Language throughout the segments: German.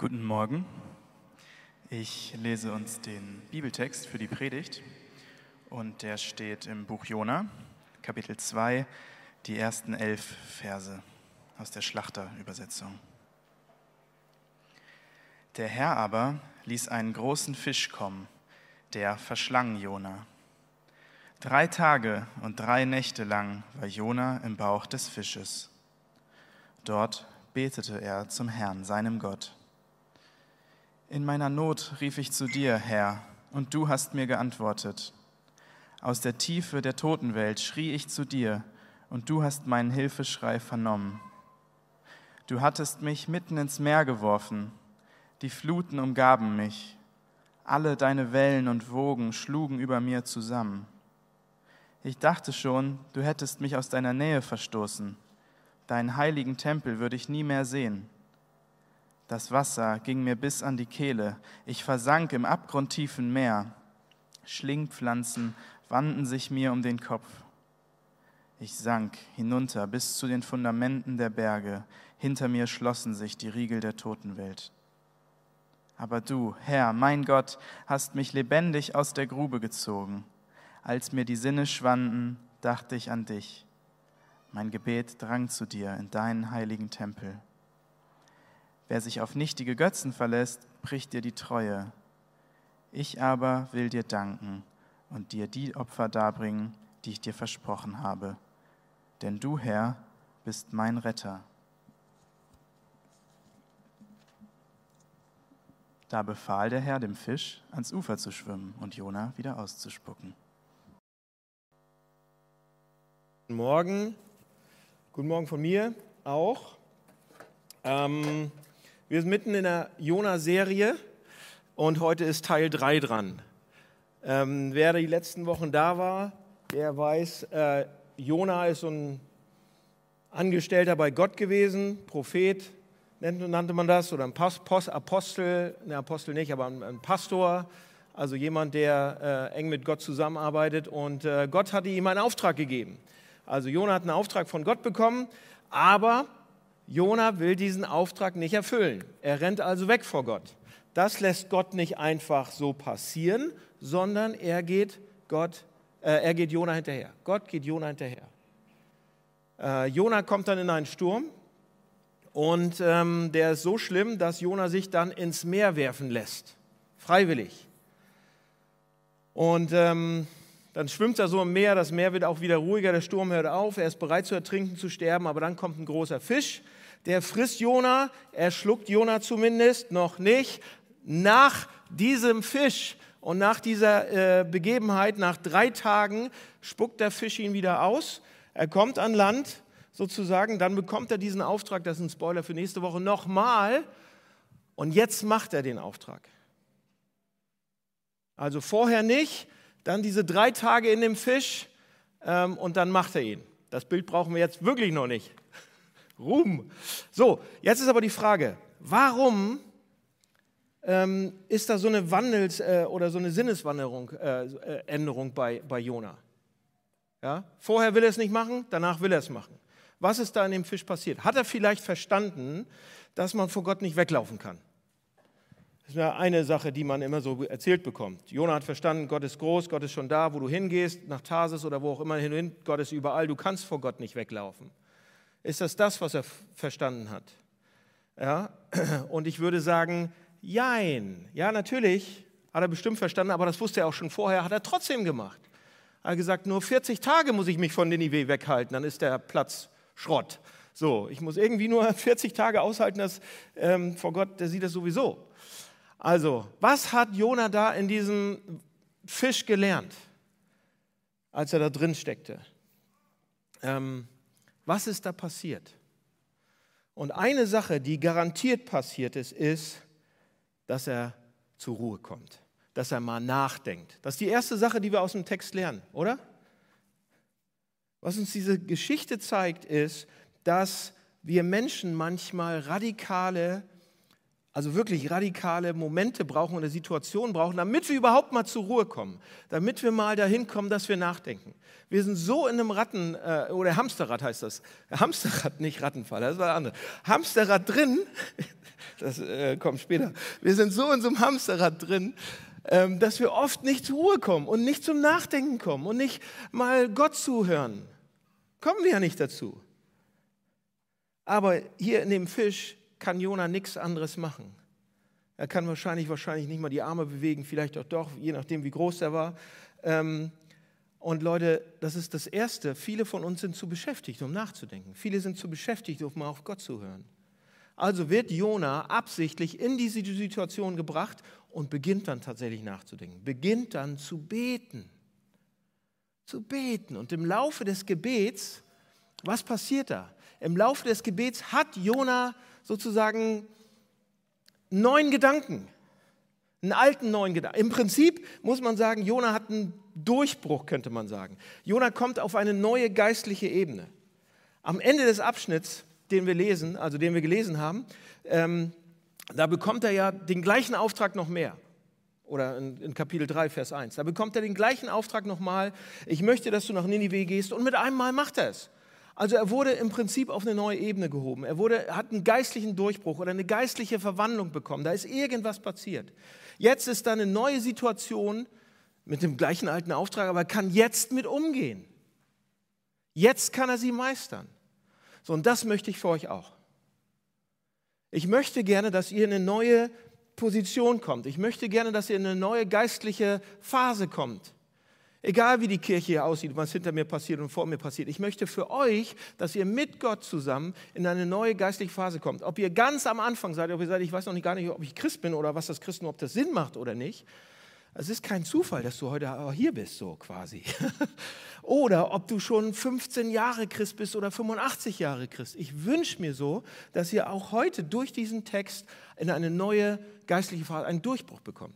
Guten Morgen. Ich lese uns den Bibeltext für die Predigt und der steht im Buch Jona, Kapitel 2, die ersten elf Verse aus der Schlachterübersetzung. Der Herr aber ließ einen großen Fisch kommen, der verschlang Jona. Drei Tage und drei Nächte lang war Jona im Bauch des Fisches. Dort betete er zum Herrn, seinem Gott. In meiner Not rief ich zu dir, Herr, und du hast mir geantwortet. Aus der Tiefe der Totenwelt schrie ich zu dir, und du hast meinen Hilfeschrei vernommen. Du hattest mich mitten ins Meer geworfen, die Fluten umgaben mich, alle deine Wellen und Wogen schlugen über mir zusammen. Ich dachte schon, du hättest mich aus deiner Nähe verstoßen, deinen heiligen Tempel würde ich nie mehr sehen. Das Wasser ging mir bis an die Kehle. Ich versank im abgrundtiefen Meer. Schlingpflanzen wanden sich mir um den Kopf. Ich sank hinunter bis zu den Fundamenten der Berge. Hinter mir schlossen sich die Riegel der Totenwelt. Aber du, Herr, mein Gott, hast mich lebendig aus der Grube gezogen. Als mir die Sinne schwanden, dachte ich an dich. Mein Gebet drang zu dir in deinen heiligen Tempel. Wer sich auf nichtige Götzen verlässt, bricht dir die Treue. Ich aber will dir danken und dir die Opfer darbringen, die ich dir versprochen habe. Denn du, Herr, bist mein Retter. Da befahl der Herr dem Fisch, ans Ufer zu schwimmen und Jona wieder auszuspucken. Guten Morgen. Guten Morgen von mir auch. Ähm, wir sind mitten in der Jona-Serie und heute ist Teil 3 dran. Ähm, wer die letzten Wochen da war, der weiß, äh, Jona ist so ein Angestellter bei Gott gewesen, Prophet nannte man das, oder ein Apostel, ne Apostel nicht, aber ein, Pastor, also jemand, der äh, eng mit Gott zusammenarbeitet. Und äh, Gott hatte ihm einen Auftrag gegeben. Also Jona hat einen Auftrag von Gott bekommen, aber Jona will diesen Auftrag nicht erfüllen. Er rennt also weg vor Gott. Das lässt Gott nicht einfach so passieren, sondern er geht Gott, äh, er geht Jona hinterher. Gott geht Jona hinterher. Äh, Jona kommt dann in einen Sturm und ähm, der ist so schlimm, dass Jona sich dann ins Meer werfen lässt, freiwillig. Und ähm, dann schwimmt er so im Meer, das Meer wird auch wieder ruhiger, der Sturm hört auf, er ist bereit zu ertrinken, zu sterben, aber dann kommt ein großer Fisch, der frisst Jona, er schluckt Jona zumindest noch nicht. Nach diesem Fisch und nach dieser äh, Begebenheit, nach drei Tagen, spuckt der Fisch ihn wieder aus. Er kommt an Land sozusagen, dann bekommt er diesen Auftrag, das ist ein Spoiler für nächste Woche, nochmal. Und jetzt macht er den Auftrag. Also vorher nicht, dann diese drei Tage in dem Fisch ähm, und dann macht er ihn. Das Bild brauchen wir jetzt wirklich noch nicht. Ruhm. So, jetzt ist aber die Frage, warum ähm, ist da so eine Wandels- äh, oder so eine Sinneswanderung, äh, äh, Änderung bei, bei Jona? Ja? Vorher will er es nicht machen, danach will er es machen. Was ist da in dem Fisch passiert? Hat er vielleicht verstanden, dass man vor Gott nicht weglaufen kann? Das ist eine Sache, die man immer so erzählt bekommt. Jona hat verstanden, Gott ist groß, Gott ist schon da, wo du hingehst, nach Tarsis oder wo auch immer hin, Gott ist überall, du kannst vor Gott nicht weglaufen. Ist das das, was er verstanden hat? Ja? Und ich würde sagen, jein. Ja, natürlich hat er bestimmt verstanden, aber das wusste er auch schon vorher, hat er trotzdem gemacht. Er hat gesagt, nur 40 Tage muss ich mich von Ninive weghalten, dann ist der Platz Schrott. So, ich muss irgendwie nur 40 Tage aushalten, dass ähm, vor Gott, der sieht das sowieso. Also, was hat Jona da in diesem Fisch gelernt, als er da drin steckte? Ähm, was ist da passiert? Und eine Sache, die garantiert passiert ist, ist, dass er zur Ruhe kommt, dass er mal nachdenkt. Das ist die erste Sache, die wir aus dem Text lernen, oder? Was uns diese Geschichte zeigt, ist, dass wir Menschen manchmal radikale also wirklich radikale Momente brauchen oder Situationen brauchen, damit wir überhaupt mal zur Ruhe kommen, damit wir mal dahin kommen, dass wir nachdenken. Wir sind so in einem Ratten- äh, oder Hamsterrad heißt das. Hamsterrad, nicht Rattenfall, das war andere. Hamsterrad drin. das äh, kommt später. Wir sind so in so einem Hamsterrad drin, ähm, dass wir oft nicht zur Ruhe kommen und nicht zum Nachdenken kommen und nicht mal Gott zuhören. Kommen wir ja nicht dazu. Aber hier in dem Fisch kann Jona nichts anderes machen. Er kann wahrscheinlich, wahrscheinlich nicht mal die Arme bewegen, vielleicht auch doch, je nachdem, wie groß er war. Ähm, und Leute, das ist das Erste. Viele von uns sind zu beschäftigt, um nachzudenken. Viele sind zu beschäftigt, um mal auf Gott zu hören. Also wird Jona absichtlich in diese Situation gebracht und beginnt dann tatsächlich nachzudenken. Beginnt dann zu beten. Zu beten. Und im Laufe des Gebets, was passiert da? Im Laufe des Gebets hat Jona sozusagen neuen Gedanken. Einen alten neuen Gedanken. Im Prinzip muss man sagen, Jona hat einen Durchbruch, könnte man sagen. Jona kommt auf eine neue geistliche Ebene. Am Ende des Abschnitts, den wir lesen, also den wir gelesen haben, ähm, da bekommt er ja den gleichen Auftrag noch mehr. Oder in, in, Kapitel 3, Vers 1. Da bekommt er den gleichen Auftrag nochmal. Ich möchte, dass du nach Ninive gehst. Und mit einem Mal macht er es. Also er wurde im Prinzip auf eine neue Ebene gehoben. Er wurde, hat einen geistlichen Durchbruch oder eine geistliche Verwandlung bekommen. Da ist irgendwas passiert. Jetzt ist da eine neue Situation mit dem gleichen alten Auftrag, aber er kann jetzt mit umgehen. Jetzt kann er sie meistern. So, und das möchte ich für euch auch. Ich möchte gerne, dass ihr in eine neue Position kommt. Ich möchte gerne, dass ihr in eine neue geistliche Phase kommt. Egal wie die Kirche hier aussieht, was hinter mir passiert und vor mir passiert. Ich möchte für euch, dass ihr mit Gott zusammen in eine neue geistliche Phase kommt. Ob ihr ganz am Anfang seid, ob ihr seid, ich weiß noch nicht gar nicht, ob ich Christ bin oder was das Christen, ob das Sinn macht oder nicht. Es ist kein Zufall, dass du heute hier bist, so quasi. oder ob du schon 15 Jahre Christ bist oder 85 Jahre Christ. Ich wünsche mir so, dass ihr auch heute durch diesen Text in eine neue geistliche Phase, einen Durchbruch bekommt.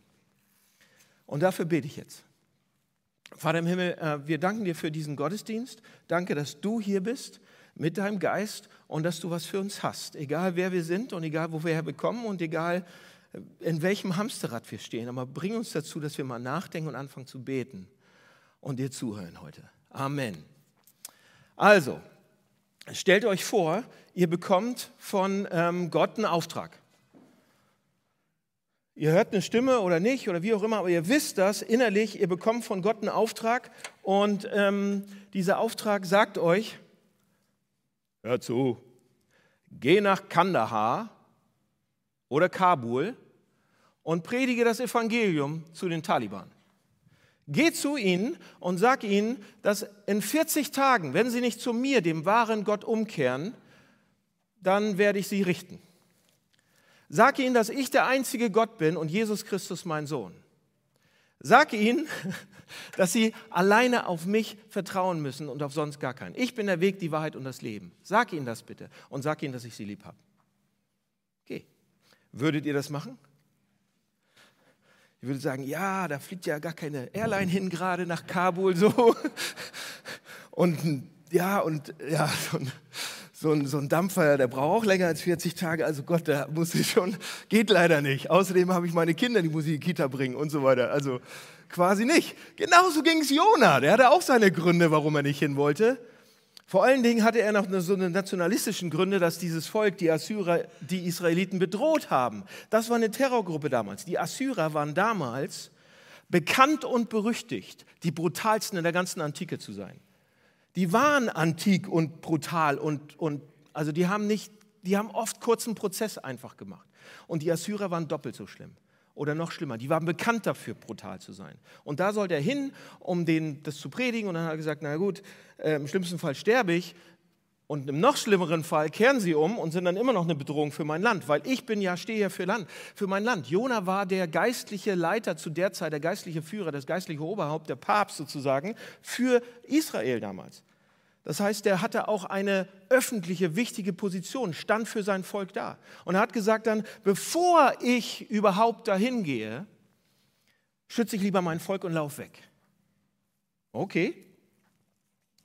Und dafür bete ich jetzt. Vater im Himmel, äh, wir danken dir für diesen Gottesdienst. Danke, dass du hier bist mit deinem Geist und dass du was für uns hast. Egal wer wir sind und egal wo wir herbekommen und egal äh, in welchem Hamsterrad wir stehen. Aber bring uns dazu, dass wir mal nachdenken und anfangen zu beten und dir zuhören heute. Amen. Also, stellt euch vor, ihr bekommt von ähm, Gott einen Auftrag. Ihr hört eine Stimme oder nicht oder wie auch immer, aber ihr wisst das innerlich, ihr bekommt von Gott einen Auftrag und ähm, dieser Auftrag sagt euch, hört zu, geh nach Kandahar oder Kabul und predige das Evangelium zu den Taliban. Geh zu ihnen und sag ihnen, dass in 40 Tagen, wenn sie nicht zu mir, dem wahren Gott, umkehren, dann werde ich sie richten. Sag ihnen, dass ich der einzige Gott bin und Jesus Christus mein Sohn. Sag ihnen, dass sie alleine auf mich vertrauen müssen und auf sonst gar keinen. Ich bin der Weg, die Wahrheit und das Leben. Sag ihnen das bitte und sag ihnen, dass ich sie lieb habe. Okay. Würdet ihr das machen? Ich würde sagen, ja, da fliegt ja gar keine Airline hin gerade nach Kabul so. Und ja, und ja, ein, so ein, so ein Dampfer, der braucht auch länger als 40 Tage. Also Gott, da muss ich schon, geht leider nicht. Außerdem habe ich meine Kinder, die muss ich in die Kita bringen und so weiter. Also quasi nicht. Genauso ging es Jona. Der hatte auch seine Gründe, warum er nicht hin wollte. Vor allen Dingen hatte er noch so eine nationalistischen Gründe, dass dieses Volk, die Assyrer, die Israeliten bedroht haben. Das war eine Terrorgruppe damals. Die Assyrer waren damals bekannt und berüchtigt, die brutalsten in der ganzen Antike zu sein die waren antik und brutal und, und also die haben nicht, die haben oft kurzen Prozess einfach gemacht. Und die Assyrer waren doppelt so schlimm. Oder noch schlimmer, die waren bekannt dafür, brutal zu sein. Und da sollte er hin, um denen das zu predigen. Und dann hat er gesagt, na gut, äh, im schlimmsten Fall sterbe ich. Und im noch schlimmeren Fall kehren sie um und sind dann immer noch eine Bedrohung für mein Land, weil ich bin ja, stehe ja für, Land, für mein Land. Jona war der geistliche Leiter zu der Zeit, der geistliche Führer, das geistliche Oberhaupt, der Papst sozusagen, für Israel damals. Das heißt, er hatte auch eine öffentliche, wichtige Position, stand für sein Volk da. Und er hat gesagt dann, bevor ich überhaupt dahin gehe, schütze ich lieber mein Volk und laufe weg. Okay.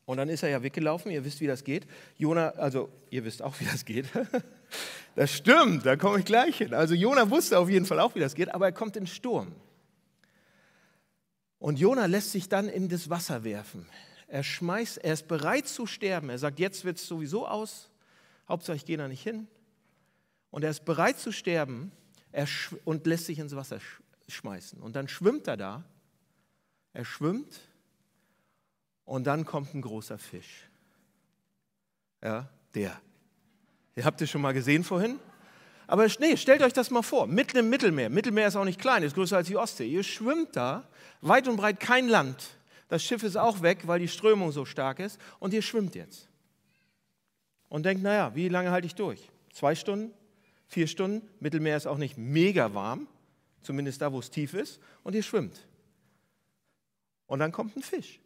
Und dann ist er ja weggelaufen, ihr wisst, wie das geht. Jona, also ihr wisst auch, wie das geht. Das stimmt, da komme ich gleich hin. Also Jona wusste auf jeden Fall auch, wie das geht, aber er kommt in Sturm. Und Jona lässt sich dann in das Wasser werfen. Er schmeißt, er ist bereit zu sterben. Er sagt, jetzt wird es sowieso aus. Hauptsache, ich gehe da nicht hin. und er ist bereit zu sterben er und lässt sich ins Wasser schmeißen. Und dann schwimmt er da, er schwimmt und dann kommt ein großer Fisch. Ja, der. Ihr habt es schon mal gesehen vorhin? Aber nee, stellt euch das mal vor, mitten im Mittelmeer. Mittelmeer ist auch nicht klein, ist größer als die Ostsee. Ihr schwimmt da, weit und breit kein Land. Das Schiff ist auch weg, weil die Strömung so stark ist. Und ihr schwimmt jetzt. Und denkt, naja, wie lange halte ich durch? Zwei Stunden? Vier Stunden? Mittelmeer ist auch nicht mega warm, zumindest da, wo es tief ist. Und ihr schwimmt. Und dann kommt ein Fisch.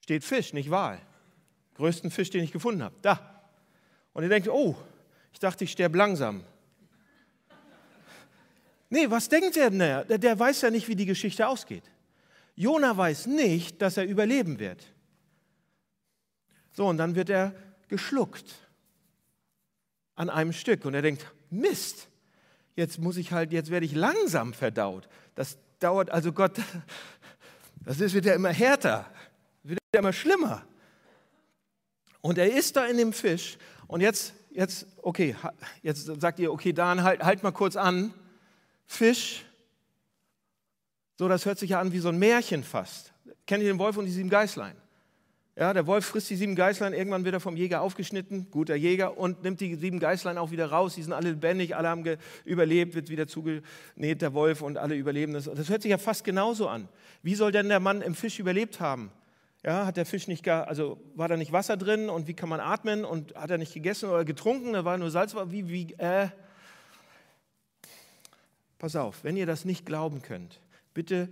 Steht Fisch, nicht Wal. Größten Fisch, den ich gefunden habe. Da. Und ihr denkt, oh, ich dachte, ich sterbe langsam. Nee, was denkt er denn? Der, der weiß ja nicht, wie die Geschichte ausgeht. Jona weiß nicht, dass er überleben wird. So, und dann wird er geschluckt an einem Stück. Und er denkt, Mist, jetzt muss ich halt, jetzt werde ich langsam verdaut. Das dauert, also Gott, das wird ja immer härter, wird ja immer schlimmer. Und er ist da in dem Fisch und jetzt jetzt, okay, jetzt sagt ihr, okay, Dan, halt, halt mal kurz an. Fisch, so, das hört sich ja an wie so ein Märchen fast. Kennt ihr den Wolf und die sieben Geißlein? Ja, der Wolf frisst die sieben Geißlein, irgendwann wird er vom Jäger aufgeschnitten, guter Jäger, und nimmt die sieben Geißlein auch wieder raus. Die sind alle lebendig, alle haben überlebt, wird wieder zugenäht, der Wolf, und alle überleben. Das, das hört sich ja fast genauso an. Wie soll denn der Mann im Fisch überlebt haben? Ja, hat der Fisch nicht gar, also war da nicht Wasser drin und wie kann man atmen und hat er nicht gegessen oder getrunken, da war nur Salz, wie, wie, äh. Pass auf, wenn ihr das nicht glauben könnt, bitte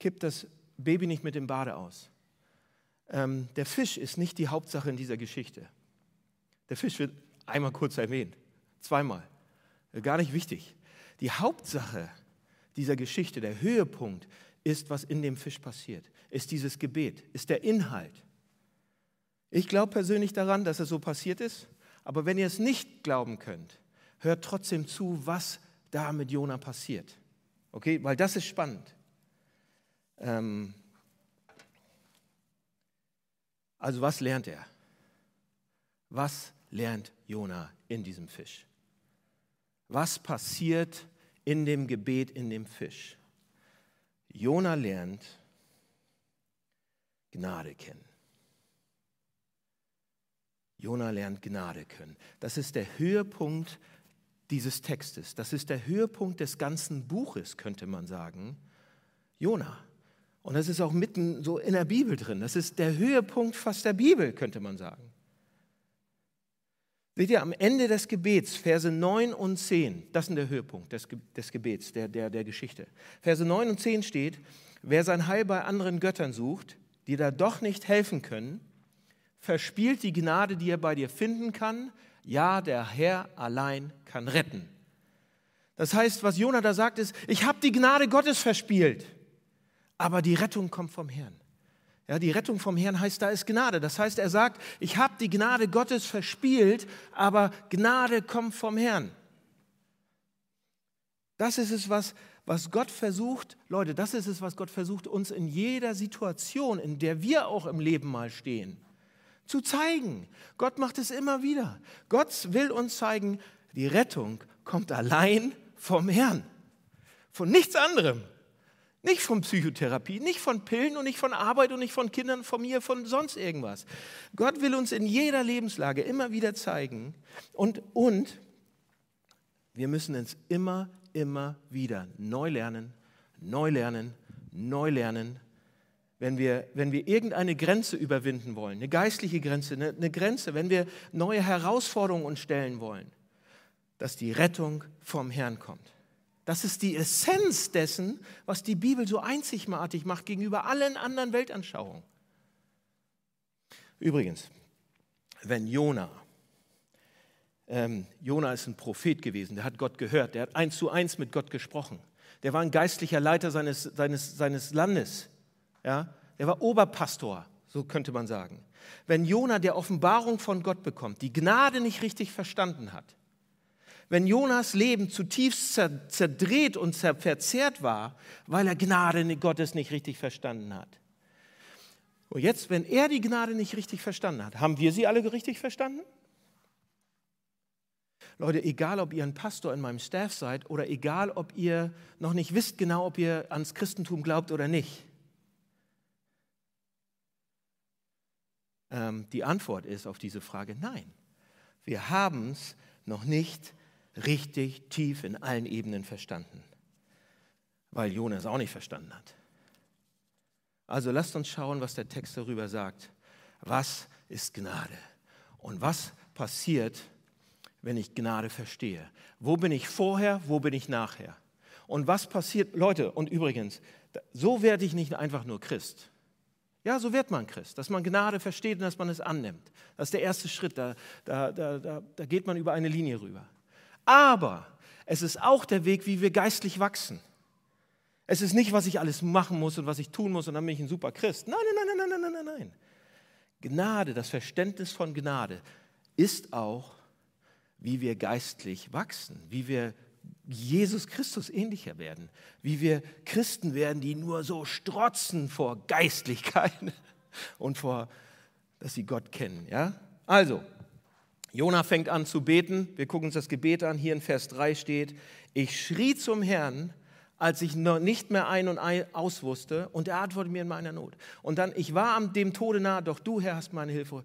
kippt das Baby nicht mit dem Bade aus. Ähm, der Fisch ist nicht die Hauptsache in dieser Geschichte. Der Fisch wird einmal kurz erwähnt, zweimal. Gar nicht wichtig. Die Hauptsache dieser Geschichte, der Höhepunkt, ist, was in dem Fisch passiert, ist dieses Gebet, ist der Inhalt. Ich glaube persönlich daran, dass es so passiert ist, aber wenn ihr es nicht glauben könnt, hört trotzdem zu, was da mit Jona passiert. Okay, weil das ist spannend. Ähm also was lernt er? Was lernt Jona in diesem Fisch? Was passiert in dem Gebet in dem Fisch? Jona lernt Gnade kennen. Jona lernt Gnade kennen. Das ist der Höhepunkt dieses Textes. Das ist der Höhepunkt des ganzen Buches, könnte man sagen. Jona. Und das ist auch mitten so in der Bibel drin. Das ist der Höhepunkt fast der Bibel, könnte man sagen. Seht ihr, am Ende des Gebets, Verse 9 und 10, das ist der Höhepunkt des, des Gebets, der, der, der Geschichte. Verse 9 und 10 steht, wer sein Heil bei anderen Göttern sucht, die da doch nicht helfen können, verspielt die Gnade, die er bei dir finden kann. Ja, der Herr allein kann retten. Das heißt, was Jonah da sagt, ist, ich habe die Gnade Gottes verspielt, aber die Rettung kommt vom Herrn. Ja, die Rettung vom Herrn heißt, da ist Gnade. Das heißt, er sagt, ich habe die Gnade Gottes verspielt, aber Gnade kommt vom Herrn. Das ist es, was, was Gott versucht, Leute, das ist es, was Gott versucht, uns in jeder Situation, in der wir auch im Leben mal stehen, zu zeigen. Gott macht es immer wieder. Gott will uns zeigen, die Rettung kommt allein vom Herrn, von nichts anderem. Nicht von Psychotherapie, nicht von Pillen und nicht von Arbeit und nicht von Kindern, von mir, von sonst irgendwas. Gott will uns in jeder Lebenslage immer wieder zeigen und, und wir müssen es immer, immer wieder neu lernen, neu lernen, neu lernen. Wenn wir, wenn wir irgendeine Grenze überwinden wollen, eine geistliche Grenze, eine, eine Grenze, wenn wir neue Herausforderungen uns stellen wollen, dass die Rettung vom Herrn kommt. Das ist die Essenz dessen, was die Bibel so einzigartig macht gegenüber allen anderen Weltanschauungen. Übrigens, wenn Jona, ähm, Jona ist ein Prophet gewesen, der hat Gott gehört, der hat eins zu eins mit Gott gesprochen. Der war ein geistlicher Leiter seines, seines, seines Landes. Ja? Der war Oberpastor, so könnte man sagen. Wenn Jona der Offenbarung von Gott bekommt, die Gnade nicht richtig verstanden hat, wenn Jonas Leben zutiefst zerdreht und verzerrt war, weil er Gnade Gottes nicht richtig verstanden hat. Und jetzt, wenn er die Gnade nicht richtig verstanden hat, haben wir sie alle richtig verstanden? Leute, egal ob ihr ein Pastor in meinem Staff seid oder egal ob ihr noch nicht wisst genau, ob ihr ans Christentum glaubt oder nicht, ähm, die Antwort ist auf diese Frage nein. Wir haben es noch nicht richtig tief in allen Ebenen verstanden, weil Jonas auch nicht verstanden hat. Also lasst uns schauen, was der Text darüber sagt. Was ist Gnade? Und was passiert, wenn ich Gnade verstehe? Wo bin ich vorher, wo bin ich nachher? Und was passiert, Leute, und übrigens, so werde ich nicht einfach nur Christ. Ja, so wird man Christ, dass man Gnade versteht und dass man es annimmt. Das ist der erste Schritt, da, da, da, da geht man über eine Linie rüber. Aber es ist auch der Weg, wie wir geistlich wachsen. Es ist nicht, was ich alles machen muss und was ich tun muss und dann bin ich ein super Christ. Nein, nein, nein, nein, nein, nein, nein. Gnade, das Verständnis von Gnade ist auch, wie wir geistlich wachsen, wie wir Jesus Christus ähnlicher werden, wie wir Christen werden, die nur so strotzen vor Geistlichkeit und vor, dass sie Gott kennen. Ja? Also, Jona fängt an zu beten. Wir gucken uns das Gebet an. Hier in Vers 3 steht: Ich schrie zum Herrn als ich noch nicht mehr ein und aus wusste und er antwortete mir in meiner Not. Und dann, ich war am dem Tode nahe, doch du, Herr, hast meinen Hilferuf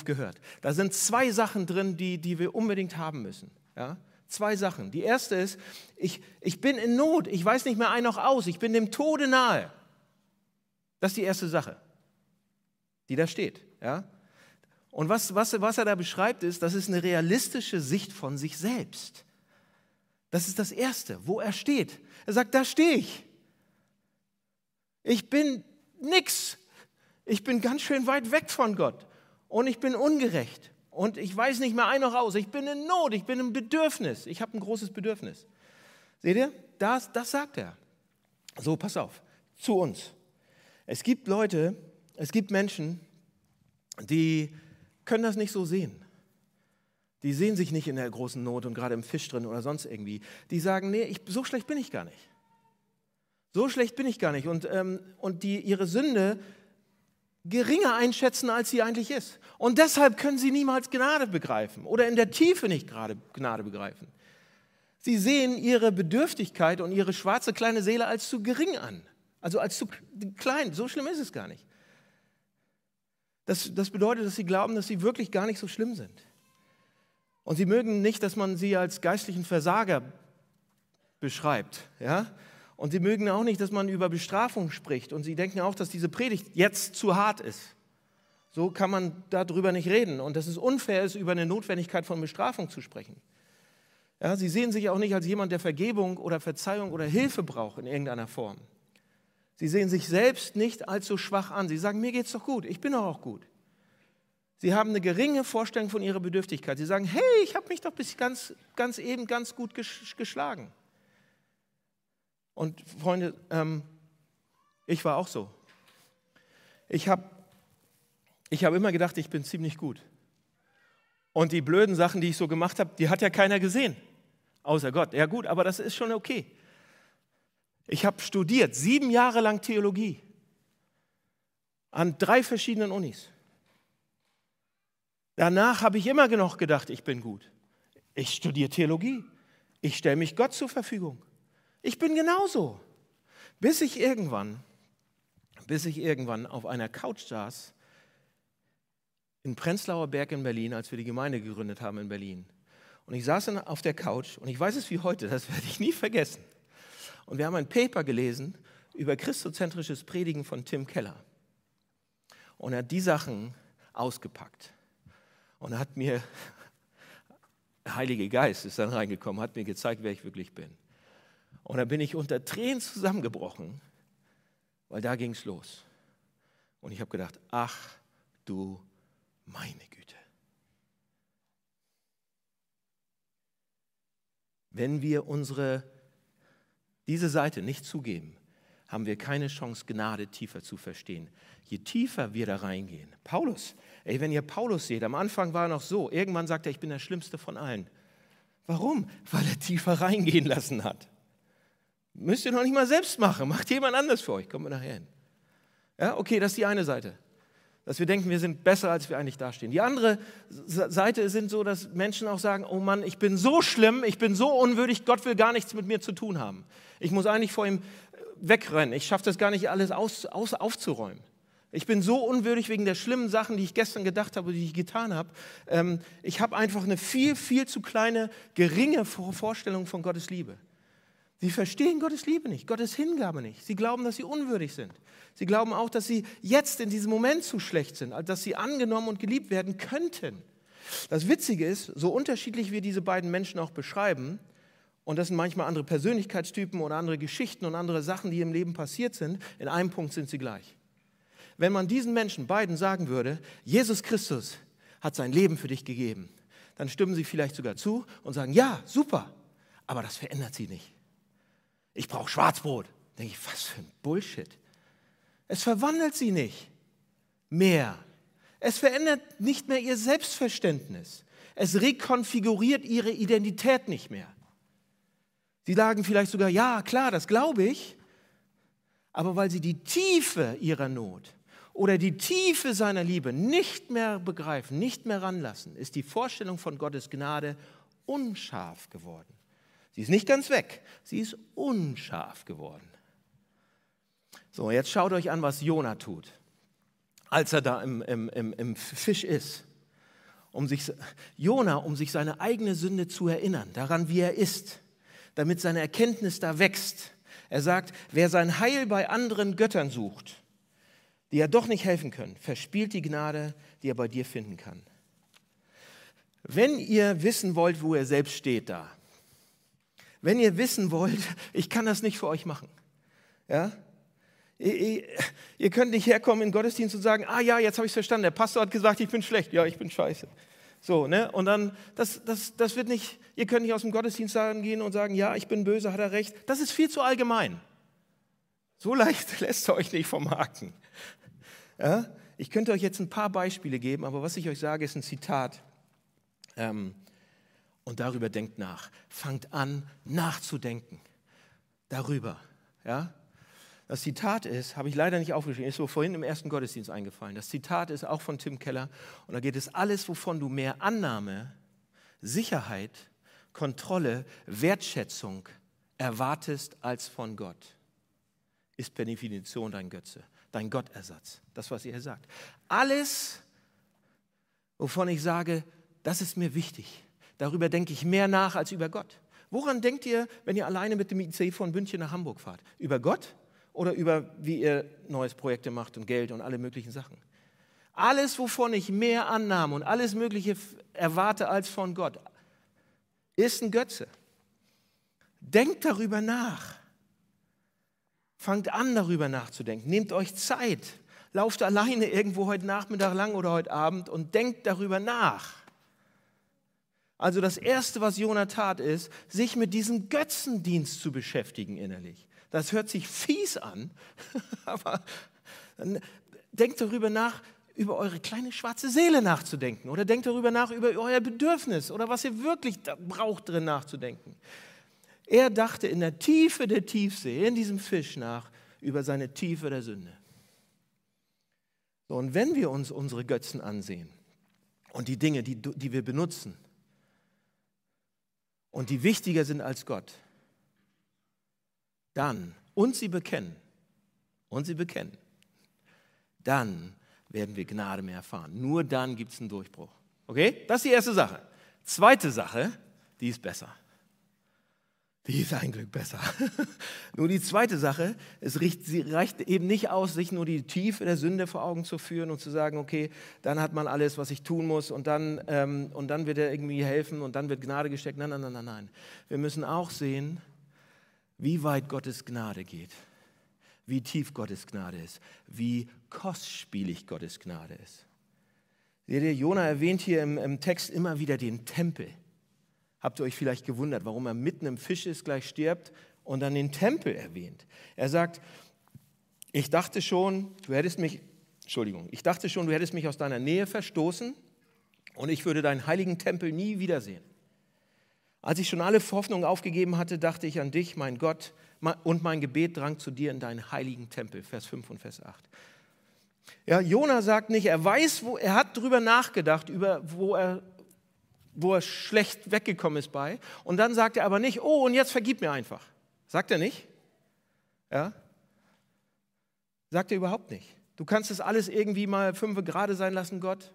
äh, gehört. Da sind zwei Sachen drin, die, die wir unbedingt haben müssen. Ja? Zwei Sachen. Die erste ist, ich, ich bin in Not, ich weiß nicht mehr ein noch aus, ich bin dem Tode nahe. Das ist die erste Sache, die da steht. Ja? Und was, was, was er da beschreibt, ist, das ist eine realistische Sicht von sich selbst. Das ist das Erste, wo er steht. Er sagt, da stehe ich. Ich bin nix. Ich bin ganz schön weit weg von Gott. Und ich bin ungerecht. Und ich weiß nicht mehr ein noch aus. Ich bin in Not. Ich bin im Bedürfnis. Ich habe ein großes Bedürfnis. Seht ihr? Das, das sagt er. So, pass auf. Zu uns. Es gibt Leute, es gibt Menschen, die können das nicht so sehen. Die sehen sich nicht in der großen Not und gerade im Fisch drin oder sonst irgendwie. Die sagen, nee, ich, so schlecht bin ich gar nicht. So schlecht bin ich gar nicht. Und, ähm, und die ihre Sünde geringer einschätzen, als sie eigentlich ist. Und deshalb können sie niemals Gnade begreifen oder in der Tiefe nicht gerade Gnade begreifen. Sie sehen ihre Bedürftigkeit und ihre schwarze kleine Seele als zu gering an. Also als zu klein. So schlimm ist es gar nicht. Das, das bedeutet, dass sie glauben, dass sie wirklich gar nicht so schlimm sind. Und sie mögen nicht, dass man sie als geistlichen Versager beschreibt. Ja? Und sie mögen auch nicht, dass man über Bestrafung spricht. Und sie denken auch, dass diese Predigt jetzt zu hart ist. So kann man darüber nicht reden. Und dass es unfair ist, über eine Notwendigkeit von Bestrafung zu sprechen. Ja, sie sehen sich auch nicht als jemand, der Vergebung oder Verzeihung oder Hilfe braucht in irgendeiner Form. Sie sehen sich selbst nicht als so schwach an. Sie sagen, mir geht's doch gut, ich bin doch auch gut. Sie haben eine geringe Vorstellung von ihrer Bedürftigkeit. Sie sagen, hey, ich habe mich doch bis ganz, ganz eben ganz gut geschlagen. Und Freunde, ähm, ich war auch so. Ich habe ich hab immer gedacht, ich bin ziemlich gut. Und die blöden Sachen, die ich so gemacht habe, die hat ja keiner gesehen, außer Gott. Ja gut, aber das ist schon okay. Ich habe studiert, sieben Jahre lang Theologie an drei verschiedenen Unis. Danach habe ich immer noch gedacht, ich bin gut. Ich studiere Theologie. Ich stelle mich Gott zur Verfügung. Ich bin genauso. Bis ich irgendwann, bis ich irgendwann auf einer Couch saß in Prenzlauer Berg in Berlin, als wir die Gemeinde gegründet haben in Berlin. Und ich saß auf der Couch und ich weiß es wie heute, das werde ich nie vergessen. Und wir haben ein Paper gelesen über christozentrisches Predigen von Tim Keller. Und er hat die Sachen ausgepackt und hat mir, der Heilige Geist ist dann reingekommen, hat mir gezeigt, wer ich wirklich bin. Und da bin ich unter Tränen zusammengebrochen, weil da ging es los. Und ich habe gedacht, ach du meine Güte. Wenn wir unsere, diese Seite nicht zugeben, haben wir keine Chance, Gnade tiefer zu verstehen. Je tiefer wir da reingehen. Paulus, ey, wenn ihr Paulus seht, am Anfang war er noch so, irgendwann sagt er, ich bin der Schlimmste von allen. Warum? Weil er tiefer reingehen lassen hat. Müsst ihr noch nicht mal selbst machen, macht jemand anders für euch, kommen wir nachher hin. Ja, okay, das ist die eine Seite. Dass wir denken, wir sind besser, als wir eigentlich dastehen. Die andere Seite sind so, dass Menschen auch sagen, oh Mann, ich bin so schlimm, ich bin so unwürdig, Gott will gar nichts mit mir zu tun haben. Ich muss eigentlich vor ihm wegrennen. Ich schaffe das gar nicht alles aus, aus, aufzuräumen. Ich bin so unwürdig wegen der schlimmen Sachen, die ich gestern gedacht habe, die ich getan habe. Ähm, ich habe einfach eine viel, viel zu kleine, geringe Vorstellung von Gottes Liebe. Sie verstehen Gottes Liebe nicht, Gottes Hingabe nicht. Sie glauben, dass sie unwürdig sind. Sie glauben auch, dass sie jetzt in diesem Moment zu schlecht sind, dass sie angenommen und geliebt werden könnten. Das Witzige ist, so unterschiedlich wir diese beiden Menschen auch beschreiben, und das sind manchmal andere Persönlichkeitstypen oder andere Geschichten und andere Sachen, die im Leben passiert sind, in einem Punkt sind sie gleich. Wenn man diesen Menschen beiden sagen würde, Jesus Christus hat sein Leben für dich gegeben, dann stimmen sie vielleicht sogar zu und sagen, ja, super, aber das verändert sie nicht. Ich brauche Schwarzbrot. Denke ich, was für ein Bullshit. Es verwandelt sie nicht mehr. Es verändert nicht mehr ihr Selbstverständnis. Es rekonfiguriert ihre Identität nicht mehr. Sie sagen vielleicht sogar, ja, klar, das glaube ich, aber weil sie die Tiefe ihrer Not oder die Tiefe seiner Liebe nicht mehr begreifen, nicht mehr ranlassen, ist die Vorstellung von Gottes Gnade unscharf geworden. Sie ist nicht ganz weg, sie ist unscharf geworden. So, jetzt schaut euch an, was Jona tut, als er da im, im, im, im Fisch ist. Um sich, Jona, um sich seine eigene Sünde zu erinnern, daran, wie er ist, damit seine Erkenntnis da wächst. Er sagt, wer sein Heil bei anderen Göttern sucht, die ja doch nicht helfen können, verspielt die Gnade, die er bei dir finden kann. Wenn ihr wissen wollt, wo er selbst steht da, wenn ihr wissen wollt, ich kann das nicht für euch machen, ja, Ihr könnt nicht herkommen in den Gottesdienst und sagen, ah ja, jetzt habe ich es verstanden, der Pastor hat gesagt, ich bin schlecht, ja, ich bin scheiße. So, ne? Und dann, das, das, das wird nicht, ihr könnt nicht aus dem Gottesdienst gehen und sagen, ja, ich bin böse, hat er recht. Das ist viel zu allgemein. So leicht lässt er euch nicht vermarkten. Ja? Ich könnte euch jetzt ein paar Beispiele geben, aber was ich euch sage, ist ein Zitat. Ähm, und darüber denkt nach. Fangt an, nachzudenken. Darüber. Ja? Das Zitat ist, habe ich leider nicht aufgeschrieben, ist so vorhin im ersten Gottesdienst eingefallen. Das Zitat ist auch von Tim Keller. Und da geht es alles, wovon du mehr Annahme, Sicherheit, Kontrolle, Wertschätzung erwartest als von Gott, ist per Definition dein Götze, dein Gottersatz. Das, was er sagt. Alles, wovon ich sage, das ist mir wichtig. Darüber denke ich mehr nach als über Gott. Woran denkt ihr, wenn ihr alleine mit dem IC von München nach Hamburg fahrt? Über Gott oder über, wie ihr neues Projekte macht und Geld und alle möglichen Sachen? Alles, wovon ich mehr Annahme und alles Mögliche erwarte als von Gott, ist ein Götze. Denkt darüber nach. Fangt an, darüber nachzudenken. Nehmt euch Zeit. Lauft alleine irgendwo heute Nachmittag lang oder heute Abend und denkt darüber nach. Also das Erste, was Jona tat, ist, sich mit diesem Götzendienst zu beschäftigen innerlich. Das hört sich fies an, aber denkt darüber nach, über eure kleine schwarze Seele nachzudenken oder denkt darüber nach, über euer Bedürfnis oder was ihr wirklich braucht, drin nachzudenken. Er dachte in der Tiefe der Tiefsee, in diesem Fisch nach, über seine Tiefe der Sünde. So, und wenn wir uns unsere Götzen ansehen und die Dinge, die, die wir benutzen, und die wichtiger sind als Gott, dann, und sie bekennen, und sie bekennen, dann werden wir Gnade mehr erfahren. Nur dann gibt es einen Durchbruch. Okay? Das ist die erste Sache. Zweite Sache, die ist besser. Die ist ein Glück besser. nur die zweite Sache, es reicht, reicht eben nicht aus, sich nur die Tiefe der Sünde vor Augen zu führen und zu sagen, okay, dann hat man alles, was ich tun muss und dann, ähm, und dann wird er irgendwie helfen und dann wird Gnade gesteckt. Nein, nein, nein, nein, nein. Wir müssen auch sehen, wie weit Gottes Gnade geht, wie tief Gottes Gnade ist, wie kostspielig Gottes Gnade ist. Seht ihr, Jona erwähnt hier im, im Text immer wieder den Tempel. Habt ihr euch vielleicht gewundert, warum er mitten im Fisch ist, gleich stirbt und dann den Tempel erwähnt? Er sagt, ich dachte schon, du hättest mich, Entschuldigung, ich dachte schon, du hättest mich aus deiner Nähe verstoßen und ich würde deinen heiligen Tempel nie wiedersehen. Als ich schon alle Hoffnung aufgegeben hatte, dachte ich an dich, mein Gott, und mein Gebet drang zu dir in deinen heiligen Tempel. Vers 5 und Vers 8. Ja, Jona sagt nicht, er weiß, wo, er hat drüber nachgedacht, über wo er, wo er schlecht weggekommen ist bei. Und dann sagt er aber nicht, oh, und jetzt vergib mir einfach. Sagt er nicht? Ja? Sagt er überhaupt nicht. Du kannst es alles irgendwie mal fünf gerade sein lassen, Gott.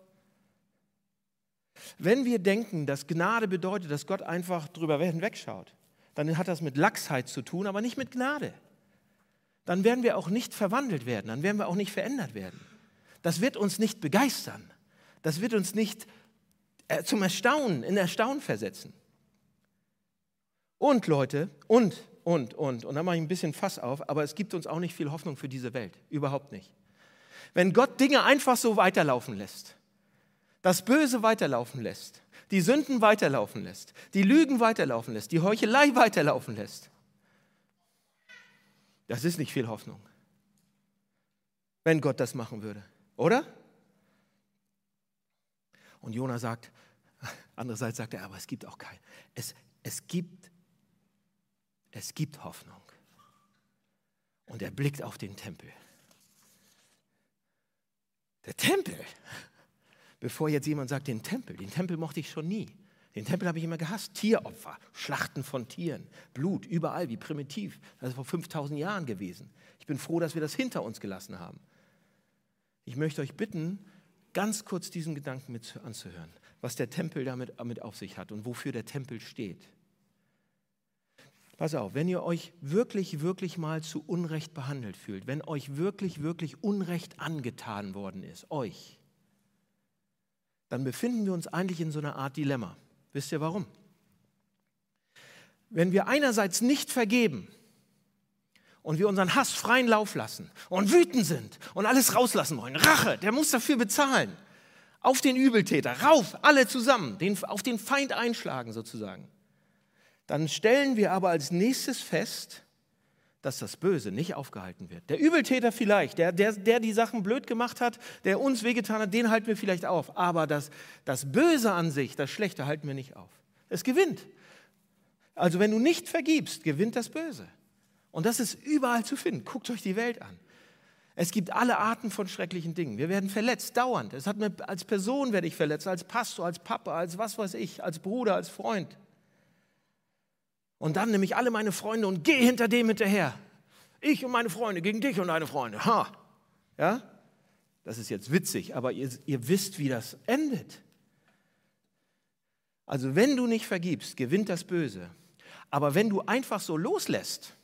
Wenn wir denken, dass Gnade bedeutet, dass Gott einfach drüber hinwegschaut, dann hat das mit Lachsheit zu tun, aber nicht mit Gnade. Dann werden wir auch nicht verwandelt werden, dann werden wir auch nicht verändert werden. Das wird uns nicht begeistern. Das wird uns nicht äh, zum Erstaunen, in Erstaunen versetzen. Und Leute, und, und, und, und da mache ich ein bisschen Fass auf, aber es gibt uns auch nicht viel Hoffnung für diese Welt. Überhaupt nicht. Wenn Gott Dinge einfach so weiterlaufen lässt, das Böse weiterlaufen lässt, die Sünden weiterlaufen lässt, die Lügen weiterlaufen lässt, die Heuchelei weiterlaufen lässt, das ist nicht viel Hoffnung, wenn Gott das machen würde, oder? Und Jona sagt, andererseits sagt er, aber es gibt auch kein, es, es gibt, es gibt Hoffnung. Und er blickt auf den Tempel. Der Tempel. Bevor jetzt jemand sagt, den Tempel, den Tempel mochte ich schon nie. Den Tempel habe ich immer gehasst. Tieropfer, Schlachten von Tieren, Blut, überall, wie primitiv. Das ist vor 5000 Jahren gewesen. Ich bin froh, dass wir das hinter uns gelassen haben. Ich möchte euch bitten, ganz kurz diesen Gedanken mit anzuhören, was der Tempel damit, damit auf sich hat und wofür der Tempel steht. Pass auf, wenn ihr euch wirklich, wirklich mal zu Unrecht behandelt fühlt, wenn euch wirklich, wirklich Unrecht angetan worden ist, euch, dann befinden wir uns eigentlich in so einer Art Dilemma. Wisst ihr warum? Wenn wir einerseits nicht vergeben und wir unseren Hass freien Lauf lassen und wütend sind und alles rauslassen wollen, Rache, der muss dafür bezahlen, auf den Übeltäter, rauf, alle zusammen, den, auf den Feind einschlagen sozusagen dann stellen wir aber als nächstes fest, dass das Böse nicht aufgehalten wird. Der Übeltäter vielleicht, der, der, der die Sachen blöd gemacht hat, der uns wehgetan hat, den halten wir vielleicht auf. Aber das, das Böse an sich, das Schlechte halten wir nicht auf. Es gewinnt. Also wenn du nicht vergibst, gewinnt das Böse. Und das ist überall zu finden. Guckt euch die Welt an. Es gibt alle Arten von schrecklichen Dingen. Wir werden verletzt, dauernd. Es hat mir, als Person werde ich verletzt, als Pastor, als Papa, als was weiß ich, als Bruder, als Freund. Und dann nehme ich alle meine Freunde und gehe hinter dem hinterher. Ich und meine Freunde gegen dich und deine Freunde. Ha! Ja? Das ist jetzt witzig, aber ihr, ihr wisst, wie das endet. Also wenn du nicht vergibst, gewinnt das Böse. Aber wenn du einfach so loslässt,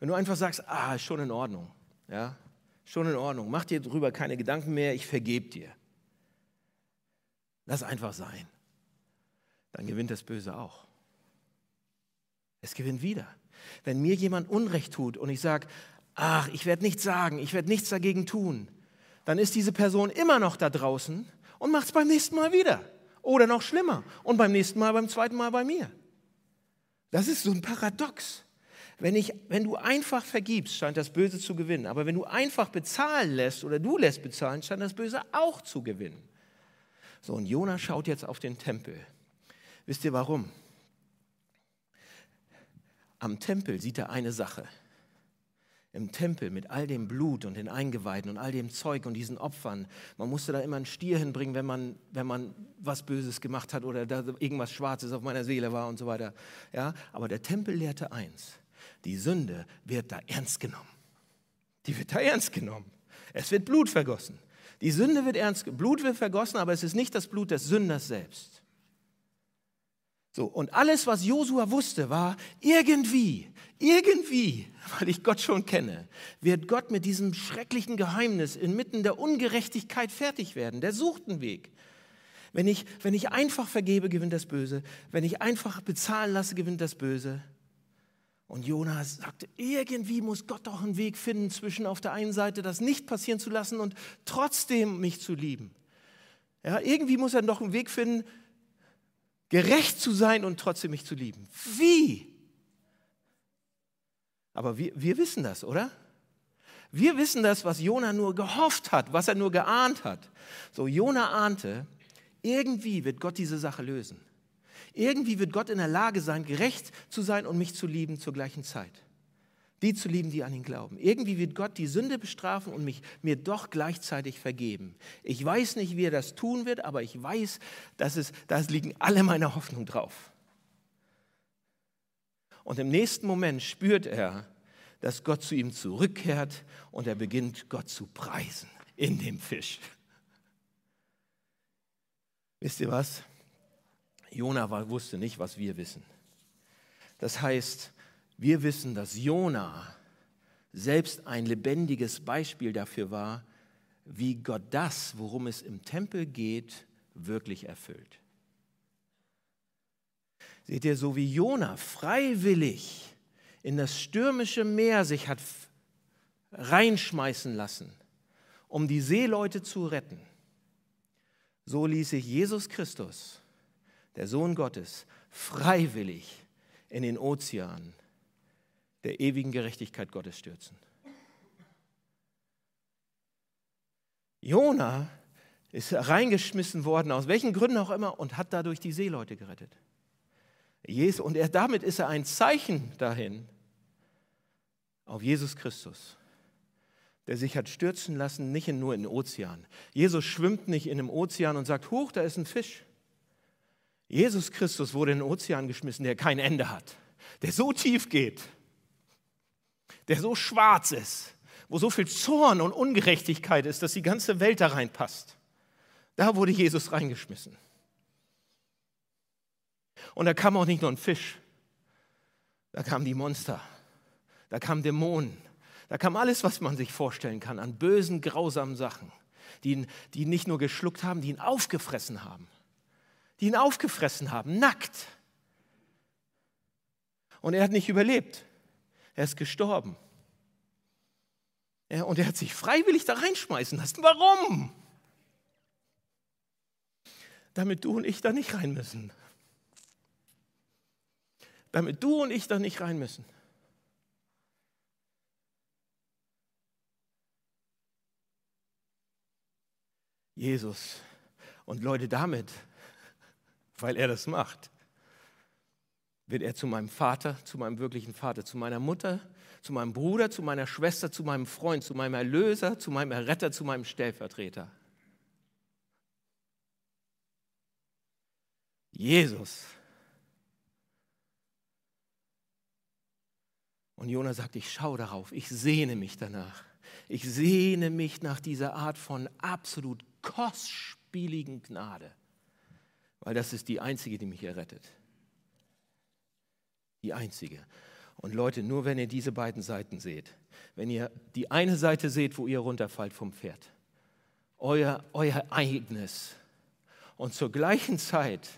wenn du einfach sagst, ah, ist schon in Ordnung, ja, schon in Ordnung, mach dir darüber keine Gedanken mehr, ich vergebe dir. Lass einfach sein. Dann gewinnt das Böse auch. Es gewinnt wieder. Wenn mir jemand Unrecht tut und ich sage, ach, ich werde nichts sagen, ich werde nichts dagegen tun, dann ist diese Person immer noch da draußen und macht es beim nächsten Mal wieder. Oder noch schlimmer. Und beim nächsten Mal, beim zweiten Mal bei mir. Das ist so ein Paradox. Wenn, ich, wenn du einfach vergibst, scheint das Böse zu gewinnen. Aber wenn du einfach bezahlen lässt oder du lässt bezahlen, scheint das Böse auch zu gewinnen. So, und Jona schaut jetzt auf den Tempel. Wisst ihr warum? Am Tempel sieht er eine Sache. Im Tempel mit all dem Blut und den Eingeweiden und all dem Zeug und diesen Opfern. Man musste da immer einen Stier hinbringen, wenn man, wenn man was Böses gemacht hat oder da irgendwas Schwarzes auf meiner Seele war und so weiter. Ja, aber der Tempel lehrte eins. Die Sünde wird da ernst genommen. Die wird da ernst genommen. Es wird Blut vergossen. Die Sünde wird ernst, Blut wird vergossen, aber es ist nicht das Blut des Sünders selbst. So, und alles, was Josua wusste, war irgendwie, irgendwie, weil ich Gott schon kenne, wird Gott mit diesem schrecklichen Geheimnis inmitten der Ungerechtigkeit fertig werden. Der sucht einen Weg. Wenn ich, wenn ich einfach vergebe, gewinnt das Böse. Wenn ich einfach bezahlen lasse, gewinnt das Böse. Und Jonas sagte, irgendwie muss Gott doch einen Weg finden, zwischen auf der einen Seite das nicht passieren zu lassen und trotzdem mich zu lieben. Ja, irgendwie muss er doch einen Weg finden, gerecht zu sein und trotzdem mich zu lieben. Wie? Aber wir, wir wissen das, oder? Wir wissen das, was Jona nur gehofft hat, was er nur geahnt hat. So, Jona ahnte, irgendwie wird Gott diese Sache lösen. Irgendwie wird Gott in der Lage sein, gerecht zu sein und mich zu lieben zur gleichen Zeit. Die zu lieben, die an ihn glauben. Irgendwie wird Gott die Sünde bestrafen und mich, mir doch gleichzeitig vergeben. Ich weiß nicht, wie er das tun wird, aber ich weiß, dass es, da liegen alle meine Hoffnung drauf. Und im nächsten Moment spürt er, dass Gott zu ihm zurückkehrt und er beginnt Gott zu preisen in dem Fisch. Wisst ihr was? Jona wusste nicht, was wir wissen. Das heißt, wir wissen, dass Jona selbst ein lebendiges Beispiel dafür war, wie Gott das, worum es im Tempel geht, wirklich erfüllt. Seht ihr, so wie Jona freiwillig in das stürmische Meer sich hat reinschmeißen lassen, um die Seeleute zu retten, so ließ sich Jesus Christus, der Sohn Gottes, freiwillig in den Ozean der ewigen Gerechtigkeit Gottes stürzen. Jona ist reingeschmissen worden, aus welchen Gründen auch immer, und hat dadurch die Seeleute gerettet. und er, damit ist er ein Zeichen dahin auf Jesus Christus, der sich hat stürzen lassen, nicht nur in den Ozean. Jesus schwimmt nicht in einem Ozean und sagt, hoch, da ist ein Fisch. Jesus Christus wurde in den Ozean geschmissen, der kein Ende hat, der so tief geht, der so schwarz ist, wo so viel Zorn und Ungerechtigkeit ist, dass die ganze Welt da reinpasst. Da wurde Jesus reingeschmissen. Und da kam auch nicht nur ein Fisch, da kamen die Monster, da kamen Dämonen, da kam alles, was man sich vorstellen kann, an bösen, grausamen Sachen, die ihn, die ihn nicht nur geschluckt haben, die ihn aufgefressen haben. Die ihn aufgefressen haben, nackt. Und er hat nicht überlebt. Er ist gestorben. Und er hat sich freiwillig da reinschmeißen lassen. Warum? Damit du und ich da nicht rein müssen. Damit du und ich da nicht rein müssen. Jesus. Und Leute, damit, weil er das macht, wird er zu meinem Vater, zu meinem wirklichen Vater, zu meiner Mutter, zu meinem Bruder, zu meiner Schwester, zu meinem Freund, zu meinem Erlöser, zu meinem Erretter, zu meinem Stellvertreter. Jesus. Und Jona sagt, ich schaue darauf, ich sehne mich danach. Ich sehne mich nach dieser Art von absolut kostspieligen Gnade, weil das ist die einzige, die mich errettet. Die einzige. Und Leute, nur wenn ihr diese beiden Seiten seht, wenn ihr die eine Seite seht, wo ihr runterfallt vom Pferd, euer, euer eigenes und zur gleichen Zeit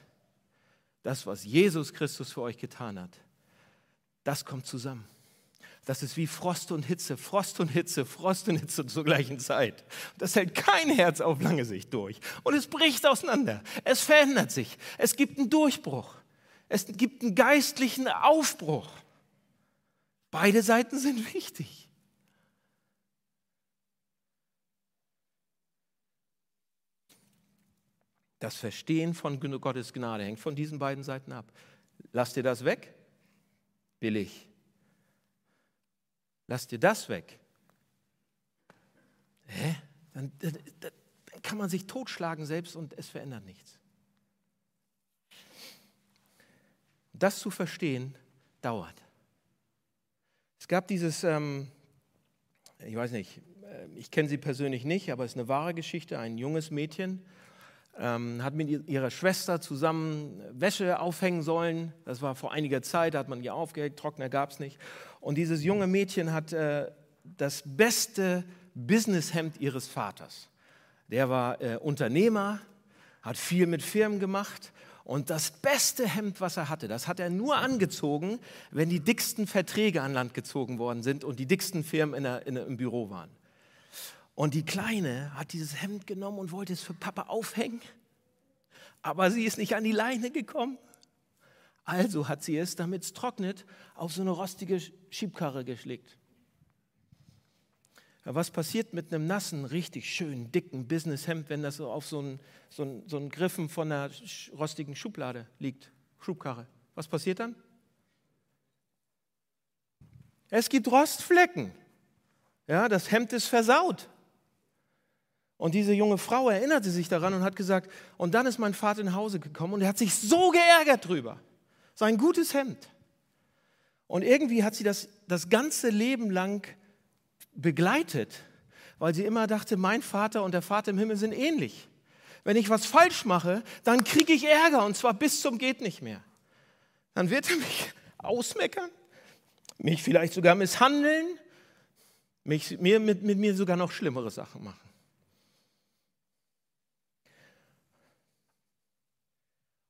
das, was Jesus Christus für euch getan hat, das kommt zusammen. Das ist wie Frost und Hitze, Frost und Hitze, Frost und Hitze zur gleichen Zeit. Das hält kein Herz auf lange Sicht durch. Und es bricht auseinander. Es verändert sich. Es gibt einen Durchbruch. Es gibt einen geistlichen Aufbruch. Beide Seiten sind wichtig. Das Verstehen von Gottes Gnade hängt von diesen beiden Seiten ab. Lass dir das weg? Billig. Lass dir das weg. Hä? Dann, dann, kann man sich totschlagen selbst und es verändert nichts. Das zu verstehen dauert. Es gab dieses, ähm, ich weiß nicht, äh, ich kenne sie persönlich nicht, aber es ist eine wahre Geschichte. Ein junges Mädchen ähm, hat mit ihrer Schwester zusammen Wäsche aufhängen sollen. Das war vor einiger Zeit, da hat man die aufgehängt, Trockner gab es nicht. Und dieses junge Mädchen hat äh, das beste Businesshemd ihres Vaters. Der war äh, Unternehmer, hat viel mit Firmen gemacht und das beste Hemd, was er hatte, das hat er nur angezogen, wenn die dicksten Verträge an Land gezogen worden sind und die dicksten Firmen in der, in der, im Büro waren. Und die Kleine hat dieses Hemd genommen und wollte es für Papa aufhängen, aber sie ist nicht an die Leine gekommen. Also hat sie es, damit es trocknet, auf so eine rostige Schiebkarre geschlägt. Ja, was passiert mit einem nassen, richtig schönen, dicken Businesshemd, wenn das so auf so einen, so einen, so einen Griffen von einer rostigen Schublade liegt? Schubkarre. Was passiert dann? Es gibt Rostflecken. Ja, das Hemd ist versaut. Und diese junge Frau erinnerte sich daran und hat gesagt, und dann ist mein Vater nach Hause gekommen und er hat sich so geärgert drüber. Sein gutes Hemd. Und irgendwie hat sie das das ganze Leben lang begleitet, weil sie immer dachte, mein Vater und der Vater im Himmel sind ähnlich. Wenn ich was falsch mache, dann kriege ich Ärger und zwar bis zum geht nicht mehr. Dann wird er mich ausmeckern, mich vielleicht sogar misshandeln, mich, mir, mit, mit mir sogar noch schlimmere Sachen machen.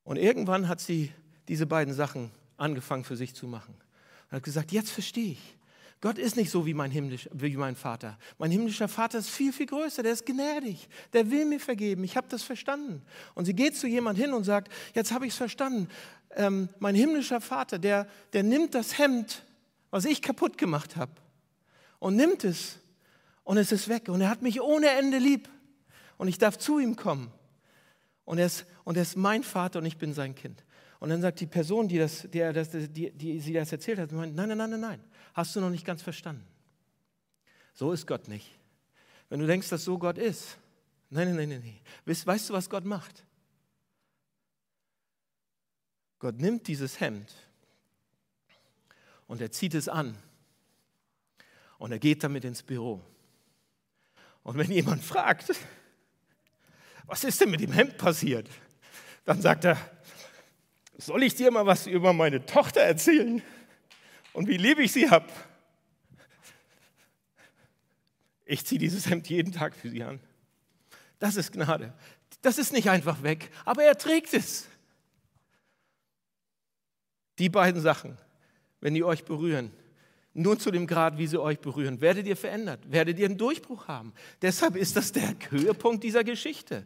Und irgendwann hat sie diese beiden Sachen angefangen für sich zu machen. Und hat gesagt, jetzt verstehe ich. Gott ist nicht so wie mein, himmlisch, wie mein Vater. Mein himmlischer Vater ist viel, viel größer. Der ist gnädig. Der will mir vergeben. Ich habe das verstanden. Und sie geht zu jemand hin und sagt, jetzt habe ich es verstanden. Ähm, mein himmlischer Vater, der, der nimmt das Hemd, was ich kaputt gemacht habe, und nimmt es. Und es ist weg. Und er hat mich ohne Ende lieb. Und ich darf zu ihm kommen. Und er ist, und er ist mein Vater und ich bin sein Kind. Und dann sagt die Person, die, das, die, das, die, die sie das erzählt hat, nein, nein, nein, nein, nein, hast du noch nicht ganz verstanden. So ist Gott nicht. Wenn du denkst, dass so Gott ist, nein, nein, nein, nein. Weißt, weißt du, was Gott macht? Gott nimmt dieses Hemd und er zieht es an und er geht damit ins Büro. Und wenn jemand fragt, was ist denn mit dem Hemd passiert? Dann sagt er, soll ich dir mal was über meine Tochter erzählen und wie lieb ich sie habe? Ich ziehe dieses Hemd jeden Tag für sie an. Das ist Gnade. Das ist nicht einfach weg, aber er trägt es. Die beiden Sachen, wenn die euch berühren, nur zu dem Grad, wie sie euch berühren, werdet ihr verändert, werdet ihr einen Durchbruch haben. Deshalb ist das der Höhepunkt dieser Geschichte.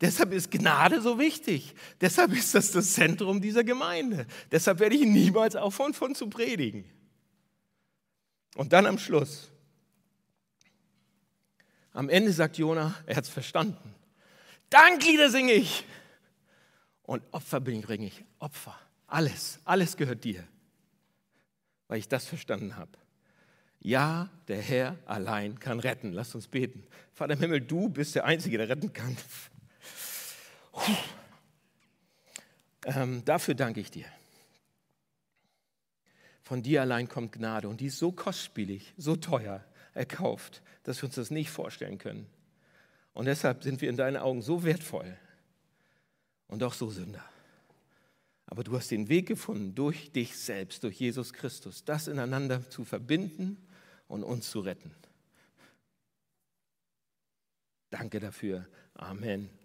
Deshalb ist Gnade so wichtig. Deshalb ist das das Zentrum dieser Gemeinde. Deshalb werde ich niemals aufhören, von zu predigen. Und dann am Schluss. Am Ende sagt Jona, er hat es verstanden. Danklieder singe ich. Und Opfer bringe ich. Opfer. Alles. Alles gehört dir. Weil ich das verstanden habe. Ja, der Herr allein kann retten. Lass uns beten. Vater im Himmel, du bist der Einzige, der retten kann. Ähm, dafür danke ich dir. Von dir allein kommt Gnade und die ist so kostspielig, so teuer erkauft, dass wir uns das nicht vorstellen können. Und deshalb sind wir in deinen Augen so wertvoll und auch so Sünder. Aber du hast den Weg gefunden, durch dich selbst, durch Jesus Christus, das ineinander zu verbinden und uns zu retten. Danke dafür. Amen.